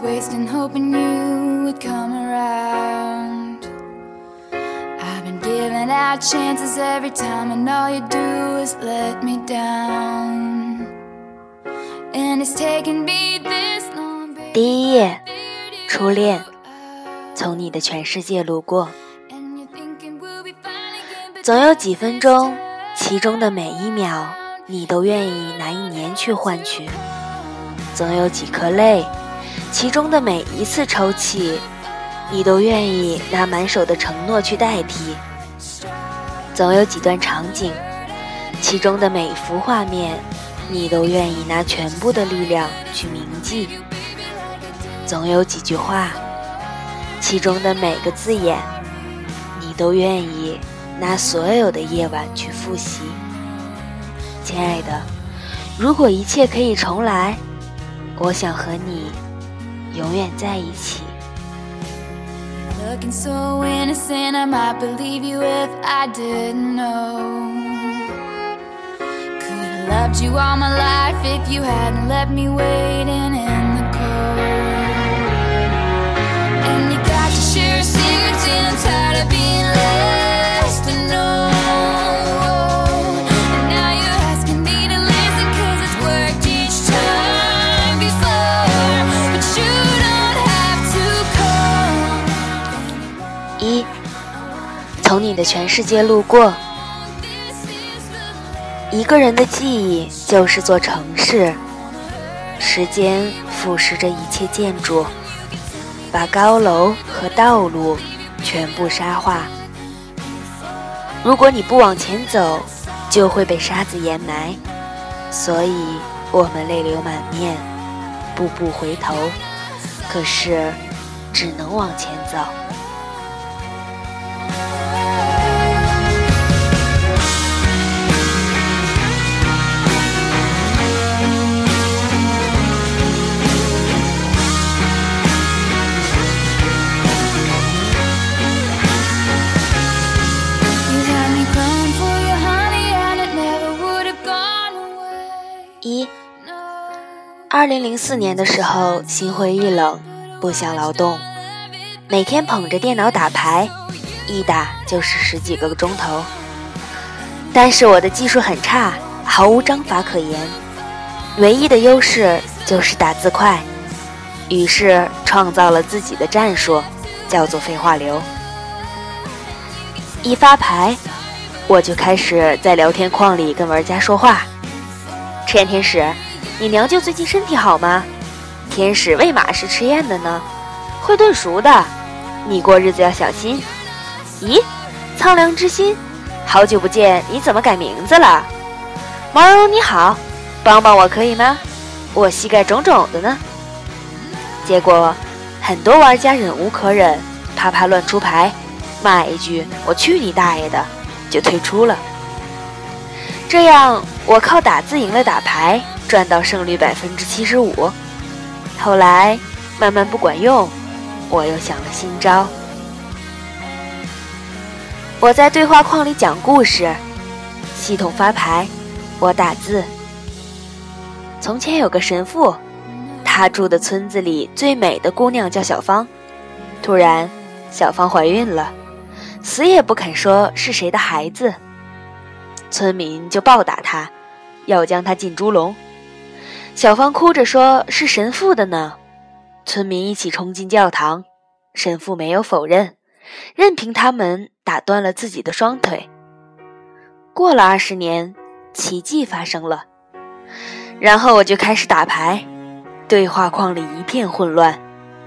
was wasting hoping you would come around. I've been giving out chances every time, and all you do is let me down. And it's taken me this long, baby. 第一页，初恋，从你的全世界路过。总有几分钟，其中的每一秒，你都愿意拿一年去换取；总有几颗泪，其中的每一次抽泣，你都愿意拿满手的承诺去代替；总有几段场景，其中的每一幅画面，你都愿意拿全部的力量去铭记；总有几句话，其中的每个字眼，你都愿意拿所有的夜晚去复习。亲爱的，如果一切可以重来，我想和你永远在一起。 Looking so innocent, I might believe you if I didn't know. Could have loved you all my life if you hadn't left me waiting in the cold. And you got your share of secrets, and I'm tired of being less to know. 从你的全世界路过。一个人的记忆就是座城市，时间腐蚀着一切建筑，把高楼和道路全部沙化。如果你不往前走，就会被沙子掩埋。所以我们泪流满面，步步回头，可是只能往前走。二零零四年的时候，心灰意冷，不想劳动，每天捧着电脑打牌，一打就是十几个钟头。但是我的技术很差，毫无章法可言，唯一的优势就是打字快，于是创造了自己的战术，叫做废话流。一发牌，我就开始在聊天框里跟玩家说话。赤焰天使，你娘舅最近身体好吗？天使为嘛是吃燕的呢？会炖熟的，你过日子要小心。咦，苍凉之心，好久不见，你怎么改名字了？毛茸茸你好，帮帮我可以吗？我膝盖肿肿的呢。结果，很多玩家忍无可忍，啪啪乱出牌，骂一句“我去你大爷的”，就退出了。这样，我靠打字赢了打牌，赚到胜率百分之七十五。后来慢慢不管用，我又想了新招。我在对话框里讲故事，系统发牌，我打字。从前有个神父，他住的村子里最美的姑娘叫小芳。突然，小芳怀孕了，死也不肯说是谁的孩子。村民就暴打他，要将他进猪笼。小芳哭着说：“是神父的呢。”村民一起冲进教堂，神父没有否认，任凭他们打断了自己的双腿。过了二十年，奇迹发生了。然后我就开始打牌，对话框里一片混乱，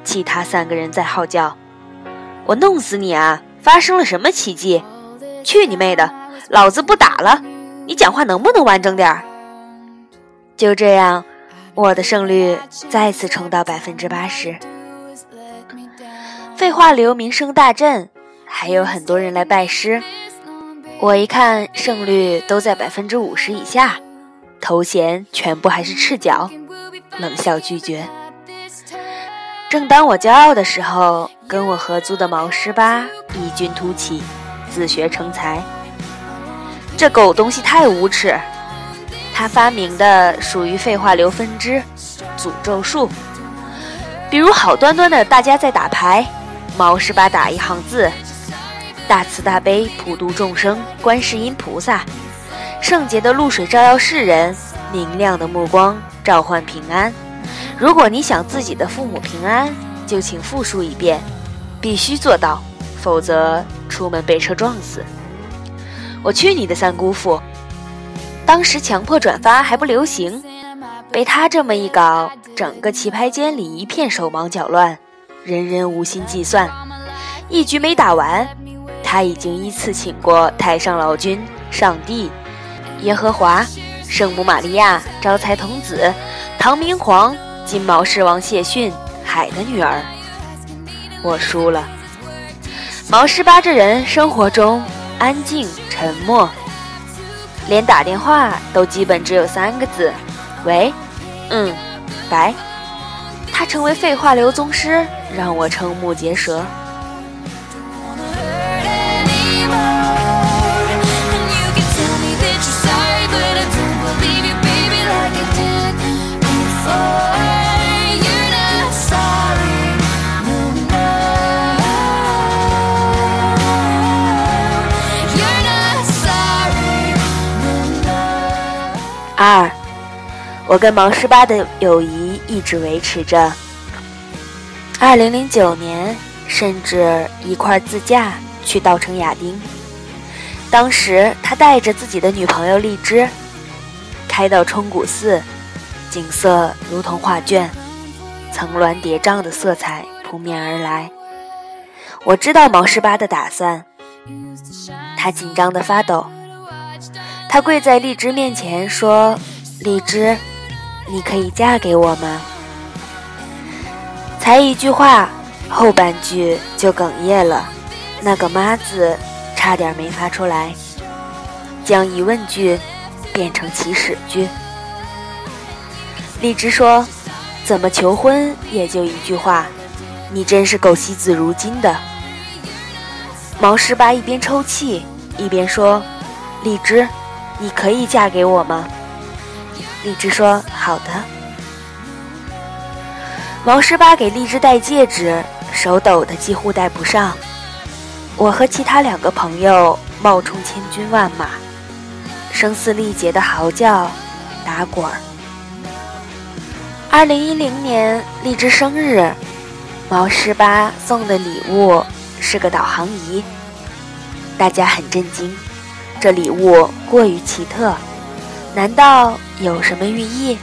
其他三个人在号叫：“我弄死你啊！发生了什么奇迹？去你妹的！老子不打了！你讲话能不能完整点儿？”就这样，我的胜率再次冲到百分之八十。废话流名声大振，还有很多人来拜师。我一看胜率都在百分之五十以下，头衔全部还是赤脚，冷笑拒绝。正当我骄傲的时候，跟我合租的毛十八异军突起，自学成才。这狗东西太无耻！他发明的属于废话流分支——诅咒术，比如好端端的大家在打牌，毛十八打一行字：“大慈大悲普度众生，观世音菩萨。”圣洁的露水照耀世人，明亮的目光召唤平安。如果你想自己的父母平安，就请复述一遍，必须做到，否则出门被车撞死。我去你的三姑父！当时强迫转发还不流行，被他这么一搞，整个棋牌间里一片手忙脚乱，人人无心计算。一局没打完，他已经依次请过太上老君、上帝。耶和华、圣母玛利亚、招财童子、唐明皇、金毛狮王谢逊、海的女儿，我输了。毛十八这人生活中安静沉默，连打电话都基本只有三个字：喂，嗯，拜。他成为废话流宗师，让我瞠目结舌。二，我跟毛十八的友谊一直维持着。二零零九年，甚至一块自驾去稻城亚丁。当时他带着自己的女朋友荔枝，开到冲古寺，景色如同画卷，层峦叠嶂的色彩扑面而来。我知道毛十八的打算，他紧张的发抖。他跪在荔枝面前说：“荔枝，你可以嫁给我吗？”才一句话，后半句就哽咽了，那个“妈”字差点没发出来，将疑问句变成祈使句。荔枝说：“怎么求婚也就一句话，你真是够惜字如金的。”毛十八一边抽泣一边说：“荔枝。”你可以嫁给我吗？荔枝说：“好的。”毛十八给荔枝戴戒指，手抖得几乎戴不上。我和其他两个朋友冒充千军万马，声嘶力竭的嚎叫、打滚儿。二零一零年荔枝生日，毛十八送的礼物是个导航仪，大家很震惊。这礼物过于奇特，难道有什么寓意？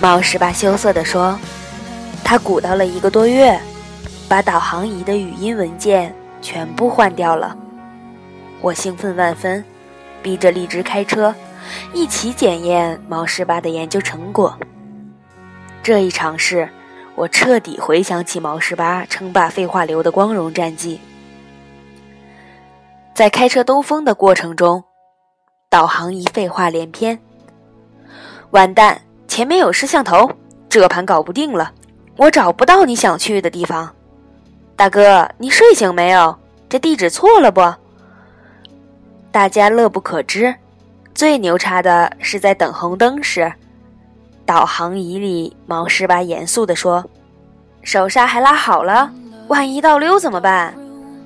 猫十八羞涩地说：“他鼓捣了一个多月，把导航仪的语音文件全部换掉了。”我兴奋万分，逼着荔枝开车，一起检验毛十八的研究成果。这一尝试，我彻底回想起毛十八称霸废话流的光荣战绩。在开车兜风的过程中，导航仪废话连篇。完蛋，前面有摄像头，这盘搞不定了。我找不到你想去的地方。大哥，你睡醒没有？这地址错了不？大家乐不可支。最牛叉的是在等红灯时，导航仪里毛十八严肃地说：“手刹还拉好了，万一倒溜怎么办？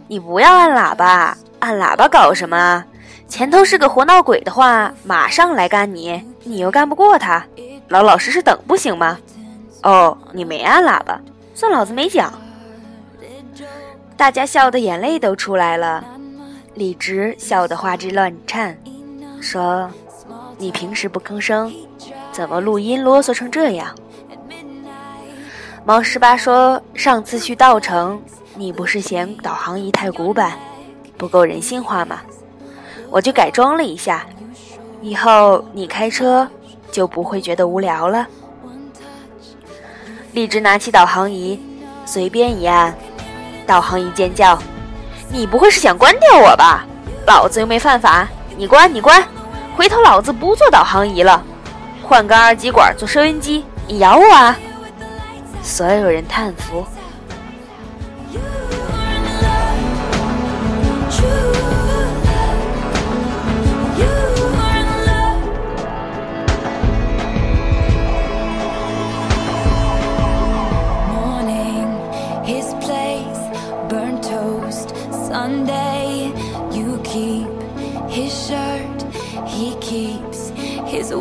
你不要按喇叭。”按喇叭搞什么啊？前头是个活闹鬼的话，马上来干你，你又干不过他，老老实实等不行吗？哦，你没按喇叭，算老子没讲。大家笑得眼泪都出来了，李直笑得花枝乱颤，说：“你平时不吭声，怎么录音啰嗦成这样？”毛十八说：“上次去稻城，你不是嫌导航仪太古板？”不够人性化嘛，我就改装了一下，以后你开车就不会觉得无聊了。荔枝拿起导航仪，随便一按，导航仪尖叫：“你不会是想关掉我吧？老子又没犯法，你关你关，回头老子不做导航仪了，换根二极管做收音机，你咬我啊！”所有人叹服。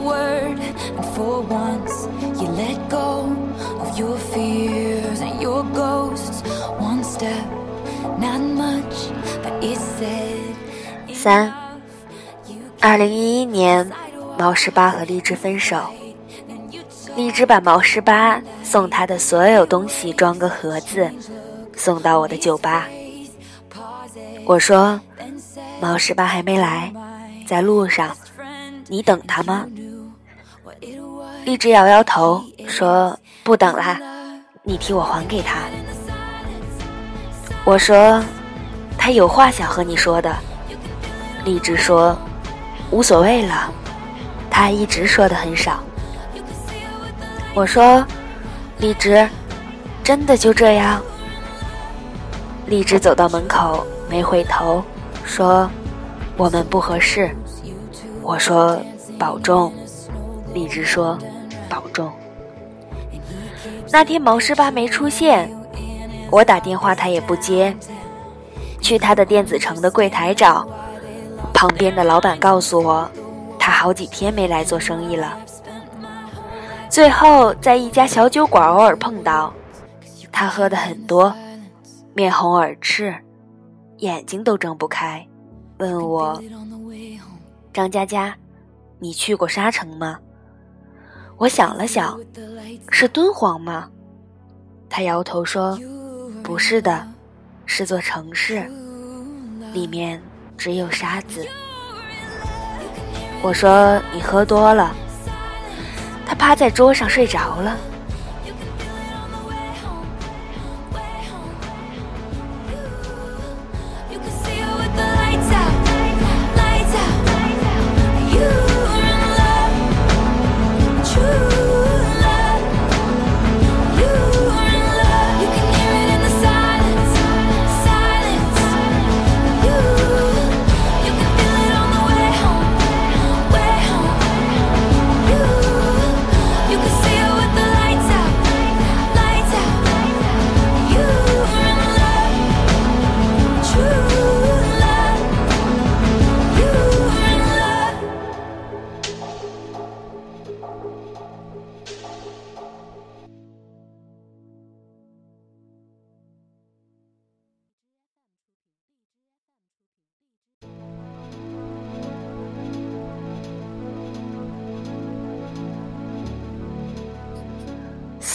Word, and for once you let go of your fears and your ghosts. One step, not much, but it said 三二零一一年，毛十八和荔枝分手。荔枝把毛十八送他的所有东西装个盒子，送到我的酒吧。我说毛十八还没来，在路上，你等他吗？荔枝摇摇头说不等啦，你替我还给他。我说他有话想和你说的。荔枝说无所谓了，他一直说的很少。我说荔枝，真的就这样？荔枝走到门口没回头，说我们不合适。我说保重。荔枝说保重。那天毛十八没出现，我打电话他也不接，去他的电子城的柜台找，旁边的老板告诉我，他好几天没来做生意了。最后在一家小酒馆偶尔碰到，他喝的很多，面红耳赤，眼睛都睁不开，问我张佳佳，你去过沙城吗？我想了想，是敦煌吗？他摇头说：“不是的，是座城市，里面只有沙子。”我说：“你喝多了。”他趴在桌上睡着了。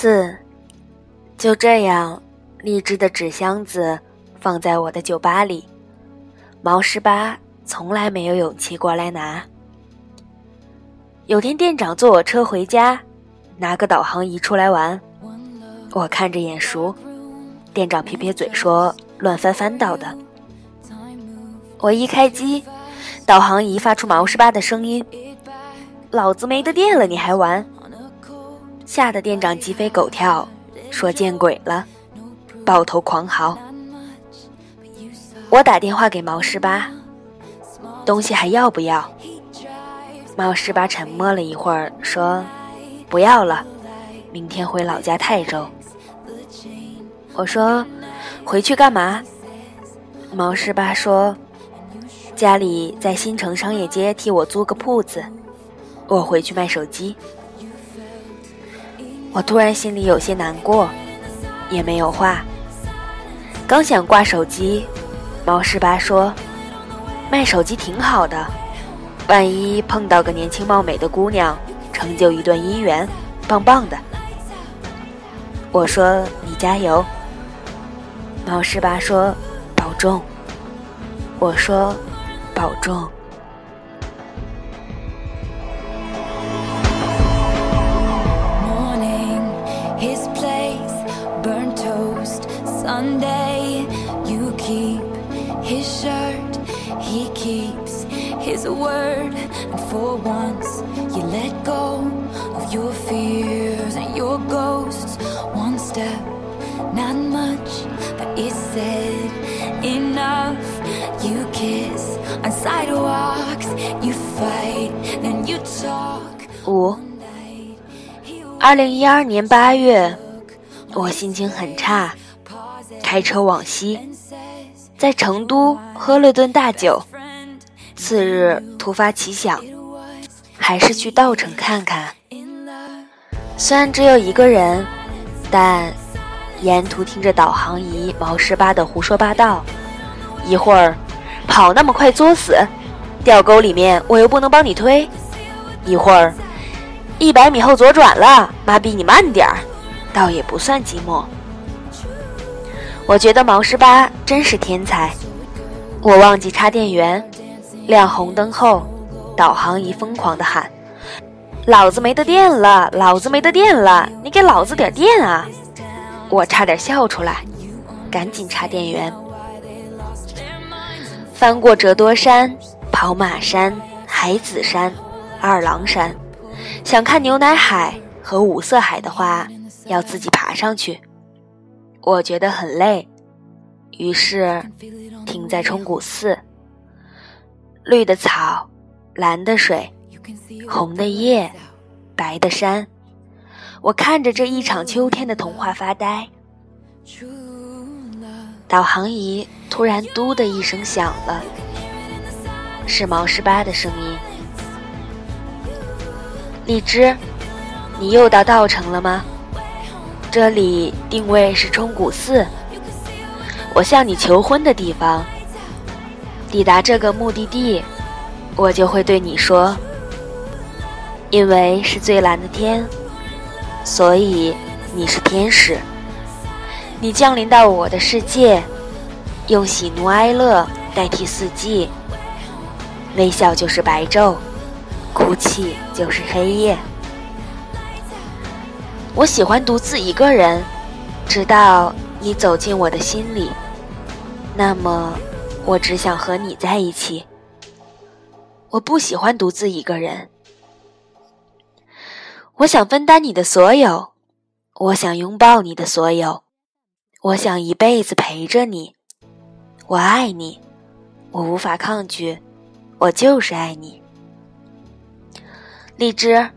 四，就这样，荔枝的纸箱子放在我的酒吧里，毛十八从来没有勇气过来拿。有天店长坐我车回家，拿个导航仪出来玩，我看着眼熟，店长撇撇嘴说乱翻翻到的。我一开机，导航仪发出毛十八的声音：“老子没得电了，你还玩？”吓得店长鸡飞狗跳，说见鬼了，抱头狂嚎。我打电话给毛十八，东西还要不要？毛十八沉默了一会儿，说：“不要了，明天回老家泰州。”我说：“回去干嘛？”毛十八说：“家里在新城商业街替我租个铺子，我回去卖手机。”我突然心里有些难过，也没有话。刚想挂手机，毛十八说：“卖手机挺好的，万一碰到个年轻貌美的姑娘，成就一段姻缘，棒棒的。”我说：“你加油。”毛十八说：“保重。”我说：“保重。” Sunday, you keep his shirt, he keeps his word. And for once, you let go of your fears and your ghosts. One step, not much, but it said enough. You kiss on sidewalks, you fight, then you talk. 五，二零一二年八月，我心情很差， 开车往西，在成都喝了顿大酒。次日突发奇想，还是去稻城看看。虽然只有一个人，但沿途听着导航仪毛十八的胡说八道，一会儿跑那么快作死，掉沟里面我又不能帮你推；一会儿一百米后左转了，妈逼你慢点儿，倒也不算寂寞。我觉得毛十八真是天才。我忘记插电源，亮红灯后，导航仪疯狂的喊。老子没得电了！老子没得电了！你给老子点电啊！我差点笑出来，赶紧插电源。翻过折多山、跑马山、海子山、二郎山，想看牛奶海和五色海的话，要自己爬上去。我觉得很累，于是停在冲古寺。绿的草，蓝的水。红的叶，白的山，我看着这一场秋天的童话发呆。导航仪突然“嘟”的一声响了，是毛十八的声音。荔枝，你又到稻城了吗？这里定位是冲古寺，我向你求婚的地方。抵达这个目的地，我就会对你说。因为是最蓝的天，所以你是天使。你降临到我的世界，用喜怒哀乐代替四季。微笑就是白昼，哭泣就是黑夜。我喜欢独自一个人，直到你走进我的心里。那么，我只想和你在一起。我不喜欢独自一个人。我想分担你的所有，我想拥抱你的所有，我想一辈子陪着你。我爱你，我无法抗拒，我就是爱你。荔枝，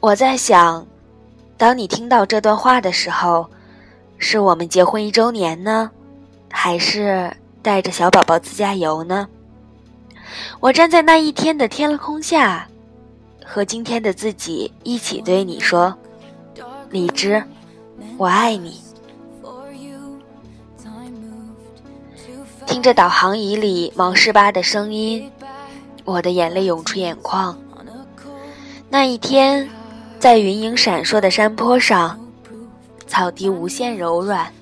我在想，当你听到这段话的时候，是我们结婚一周年呢，还是带着小宝宝自驾游呢？我站在那一天的天空下。和今天的自己一起对你说：“荔枝，我爱你。”听着导航仪里毛十八的声音，我的眼泪涌出眼眶。那一天，在云影闪烁的山坡上，草地无限柔软，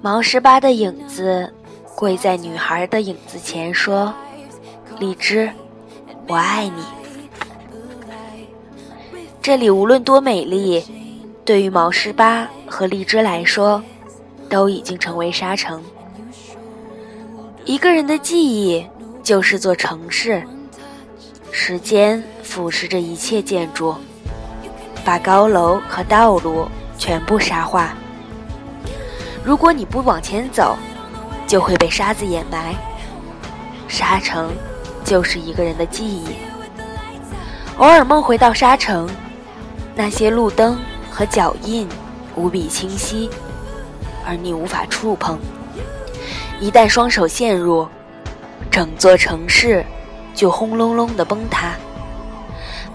毛十八的影子跪在女孩的影子前说：“荔枝，我爱你。”这里无论多美丽，对于毛十八和荔枝来说，都已经成为沙城。一个人的记忆就是座城市，时间腐蚀着一切建筑，把高楼和道路全部沙化。如果你不往前走，就会被沙子掩埋。沙城就是一个人的记忆。偶尔梦回到沙城。那些路灯和脚印无比清晰，而你无法触碰。一旦双手陷入，整座城市就轰隆隆的崩塌，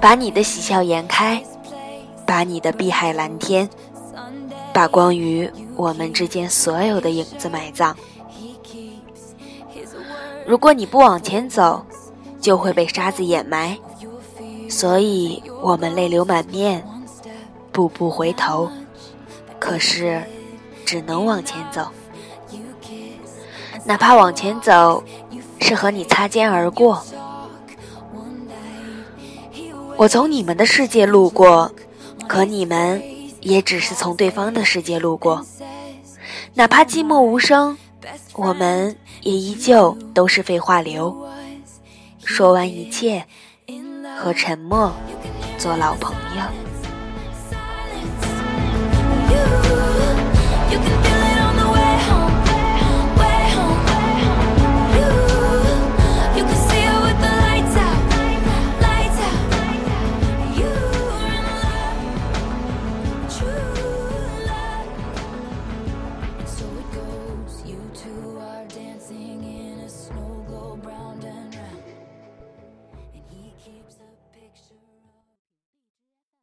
把你的喜笑颜开，把你的碧海蓝天，把关于我们之间所有的影子埋葬。如果你不往前走，就会被沙子掩埋。所以我们泪流满面，步步回头，可是只能往前走。哪怕往前走是和你擦肩而过，我从你们的世界路过，可你们也只是从对方的世界路过。哪怕寂寞无声，我们也依旧都是废话流。说完一切。和沉默做老朋友。